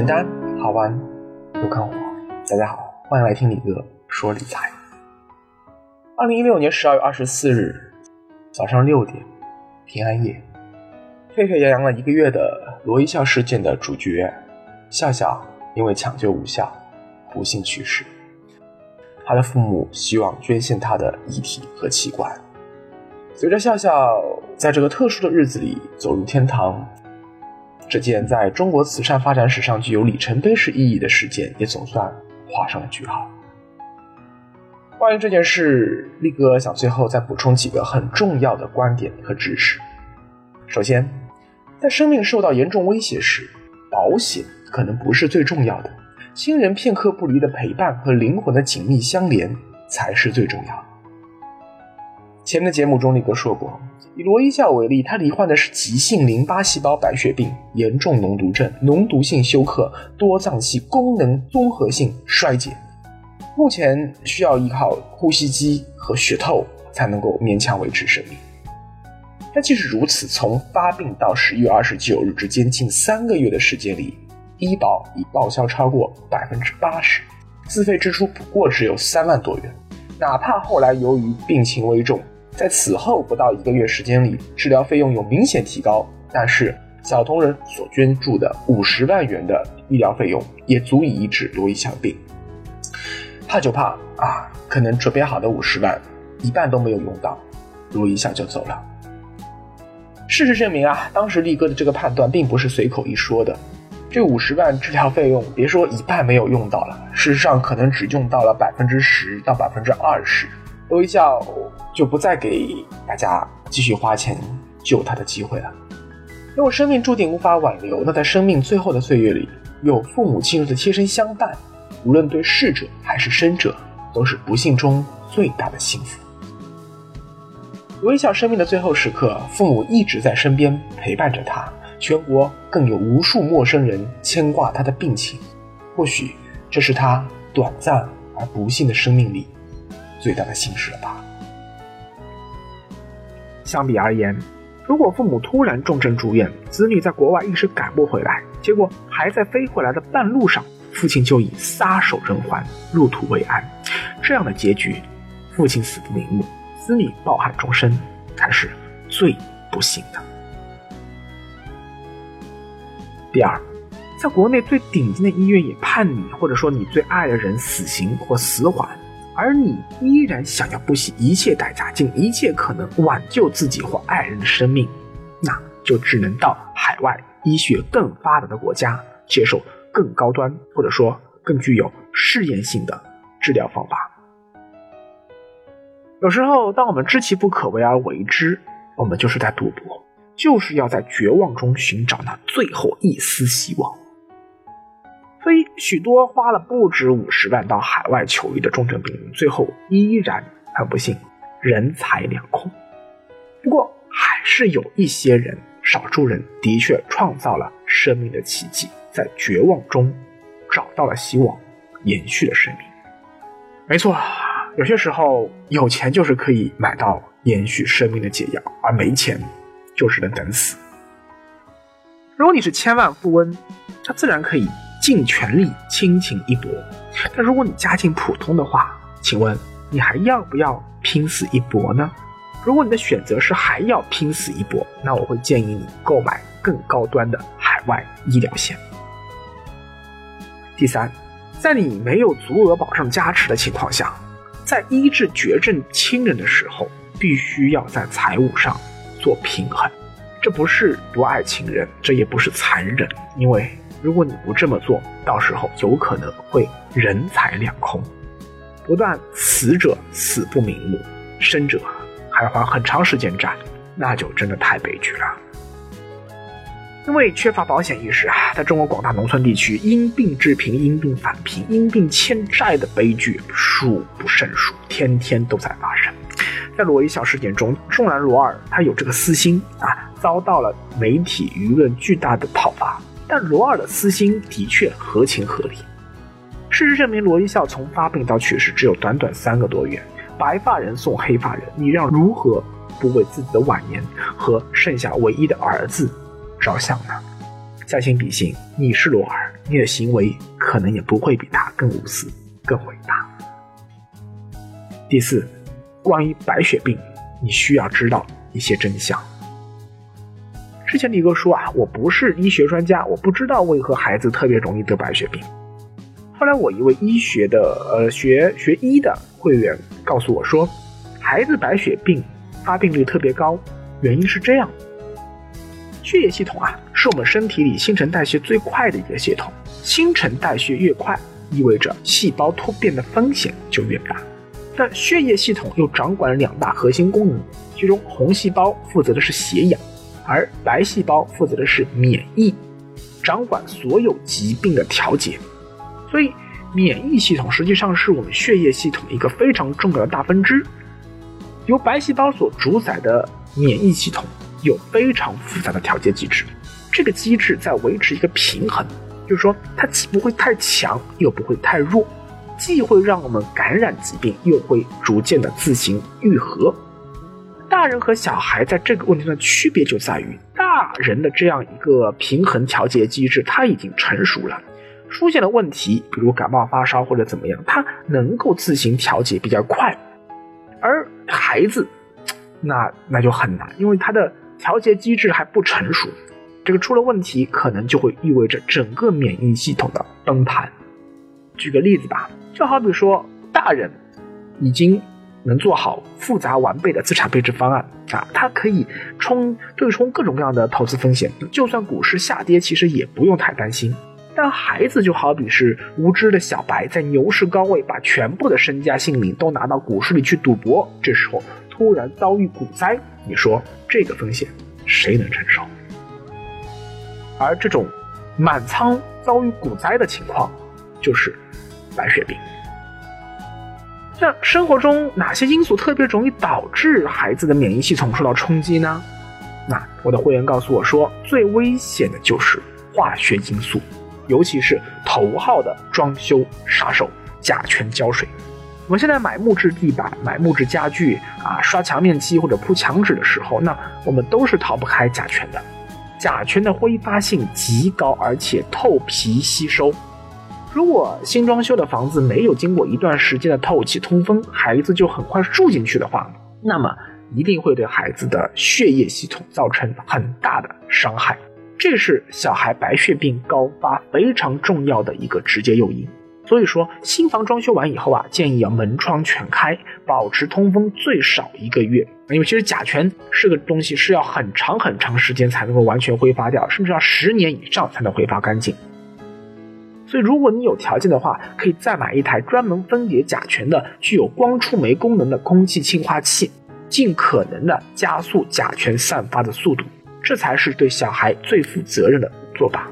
简单好玩又看火。大家好，欢迎来听李哥说理财。二零一六年十二月二十四日早上六点，平安夜，沸沸扬扬了一个月的罗一笑事件的主角笑笑，因为抢救无效，不幸去世。他的父母希望捐献他的遗体和器官。随着笑笑在这个特殊的日子里走入天堂，这件在中国慈善发展史上具有里程碑式意义的事件也总算画上了句号。关于这件事，力哥想最后再补充几个很重要的观点和知识。首先，在生命受到严重威胁时，保险可能不是最重要的，亲人片刻不离的陪伴和灵魂的紧密相连才是最重要的。前面的节目中，李哥说过，以罗一笑为例，他罹患的是急性淋巴细胞白血病、严重脓毒症、脓毒性休克、多脏器功能综合性衰竭，目前需要依靠呼吸机和血透才能够勉强维持生命。但即使如此，从发病到十一月二十九日之间近三个月的时间里，医保已报销超过百分之八十，自费支出不过只有三万多元。哪怕后来由于病情危重，在此后不到一个月时间里，治疗费用有明显提高，但是小同仁所捐助的五十万元的医疗费用也足以医治罗一笑病。怕就怕啊，可能准备好的五十万一半都没有用到，罗一笑就走了。事实证明啊，当时力哥的这个判断并不是随口一说的。这五十万治疗费用，别说一半没有用到了，事实上可能只用到了百分之十到百分之二十，微笑就不再给大家继续花钱救他的机会了。如果生命注定无法挽留，那在生命最后的岁月里，有父母亲人的贴身相伴，无论对逝者还是生者，都是不幸中最大的幸福。微笑生命的最后时刻，父母一直在身边陪伴着他。全国更有无数陌生人牵挂他的病情，或许这是他短暂而不幸的生命里最大的幸事了吧。相比而言，如果父母突然重症住院，子女在国外一时赶不回来，结果还在飞回来的半路上，父亲就已撒手人寰，入土为安，这样的结局，父亲死不瞑目，子女抱憾终身，才是最不幸的。第二，在国内最顶尖的医院也判你或者说你最爱的人死刑或死缓，而你依然想要不惜一切代价，尽一切可能挽救自己或爱人的生命，那就只能到海外医学更发达的国家，接受更高端或者说更具有试验性的治疗方法。有时候，当我们知其不可为而为之，我们就是在赌博。就是要在绝望中寻找那最后一丝希望，所以许多花了不止五十万到海外求医的重症病人，最后依然很不幸，人财两空。不过，还是有一些人，少数人的确创造了生命的奇迹，在绝望中找到了希望，延续了生命。没错，有些时候有钱就是可以买到延续生命的解药，而没钱。就是能等死。如果你是千万富翁，他自然可以尽全力亲情一搏。但如果你家境普通的话，请问你还要不要拼死一搏呢？如果你的选择是还要拼死一搏，那我会建议你购买更高端的海外医疗险。第三，在你没有足额保障加持的情况下，在医治绝症亲人的时候，必须要在财务上。做平衡，这不是不爱亲人，这也不是残忍，因为如果你不这么做，到时候有可能会人财两空，不但死者死不瞑目，生者还花很长时间债，那就真的太悲剧了。因为缺乏保险意识啊，在中国广大农村地区，因病致贫、因病返贫、因病欠债的悲剧数不胜数，天天都在发生。在罗一笑事件中，纵然罗二他有这个私心啊，遭到了媒体舆论巨大的讨伐，但罗二的私心的确合情合理。事实证明，罗一笑从发病到去世只有短短三个多月，白发人送黑发人，你让如何不为自己的晚年和剩下唯一的儿子着想呢？将心比心，你是罗二，你的行为可能也不会比他更无私、更伟大。第四，关于白血病，你需要知道一些真相。前李哥说啊，我不是医学专家，我不知道为何孩子特别容易得白血病。后来我一位医学的呃学学医的会员告诉我说，孩子白血病发病率特别高，原因是这样：血液系统啊，是我们身体里新陈代谢最快的一个系统，新陈代谢越快，意味着细胞突变的风险就越大。但血液系统又掌管两大核心功能，其中红细胞负责的是血氧。而白细胞负责的是免疫，掌管所有疾病的调节，所以免疫系统实际上是我们血液系统一个非常重要的大分支。由白细胞所主宰的免疫系统有非常复杂的调节机制，这个机制在维持一个平衡，就是说它既不会太强，又不会太弱，既会让我们感染疾病，又会逐渐的自行愈合。大人和小孩在这个问题上的区别就在于，大人的这样一个平衡调节机制，他已经成熟了，出现了问题，比如感冒发烧或者怎么样，他能够自行调节比较快，而孩子，那那就很难，因为他的调节机制还不成熟，这个出了问题，可能就会意味着整个免疫系统的崩盘。举个例子吧，就好比说，大人已经。能做好复杂完备的资产配置方案啊，它可以冲对冲各种各样的投资风险，就算股市下跌，其实也不用太担心。但孩子就好比是无知的小白，在牛市高位把全部的身家性命都拿到股市里去赌博，这时候突然遭遇股灾，你说这个风险谁能承受？而这种满仓遭遇股灾的情况，就是白血病。那生活中哪些因素特别容易导致孩子的免疫系统受到冲击呢？那我的会员告诉我说，最危险的就是化学因素，尤其是头号的装修杀手甲醛胶水。我们现在买木质地板、买木质家具啊，刷墙面漆或者铺墙纸的时候，那我们都是逃不开甲醛的。甲醛的挥发性极高，而且透皮吸收。如果新装修的房子没有经过一段时间的透气通风，孩子就很快住进去的话，那么一定会对孩子的血液系统造成很大的伤害。这是小孩白血病高发非常重要的一个直接诱因。所以说，新房装修完以后啊，建议要门窗全开，保持通风最少一个月。因为其实甲醛是个东西，是要很长很长时间才能够完全挥发掉，甚至要十年以上才能挥发干净。所以，如果你有条件的话，可以再买一台专门分解甲醛的、具有光触媒功能的空气净化器，尽可能的加速甲醛散发的速度，这才是对小孩最负责任的做法。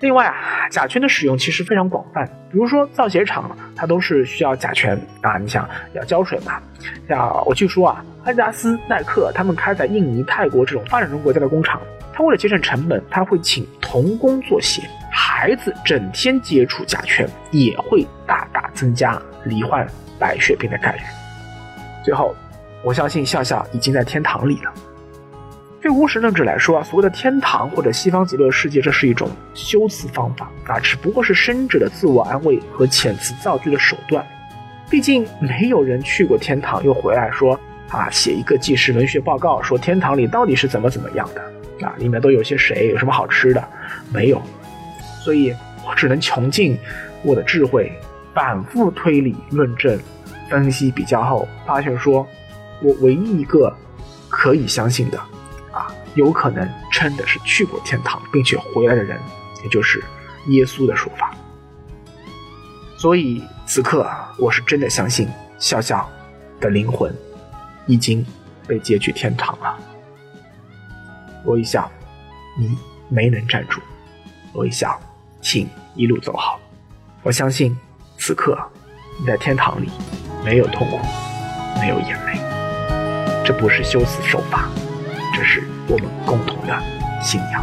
另外啊，甲醛的使用其实非常广泛，比如说造鞋厂，它都是需要甲醛啊，你想要胶水嘛？像我据说啊，阿迪达斯、耐克他们开在印尼、泰国这种发展中国家的工厂，他为了节省成本，他会请童工做鞋。孩子整天接触甲醛，也会大大增加罹患白血病的概率。最后，我相信笑笑已经在天堂里了。对无神论者来说啊，所谓的天堂或者西方极乐世界，这是一种修辞方法啊，只不过是生者的自我安慰和遣词造句的手段。毕竟没有人去过天堂又回来说啊，写一个纪实文学报告，说天堂里到底是怎么怎么样的啊，里面都有些谁，有什么好吃的，没有。所以我只能穷尽我的智慧，反复推理、论证、分析、比较后，发现说，我唯一一个可以相信的，啊，有可能真的是去过天堂并且回来的人，也就是耶稣的说法。所以此刻，我是真的相信笑笑的灵魂已经被接去天堂了。罗一笑，你没能站住。罗一笑。请一路走好，我相信此刻你在天堂里没有痛苦，没有眼泪。这不是修辞手法，这是我们共同的信仰。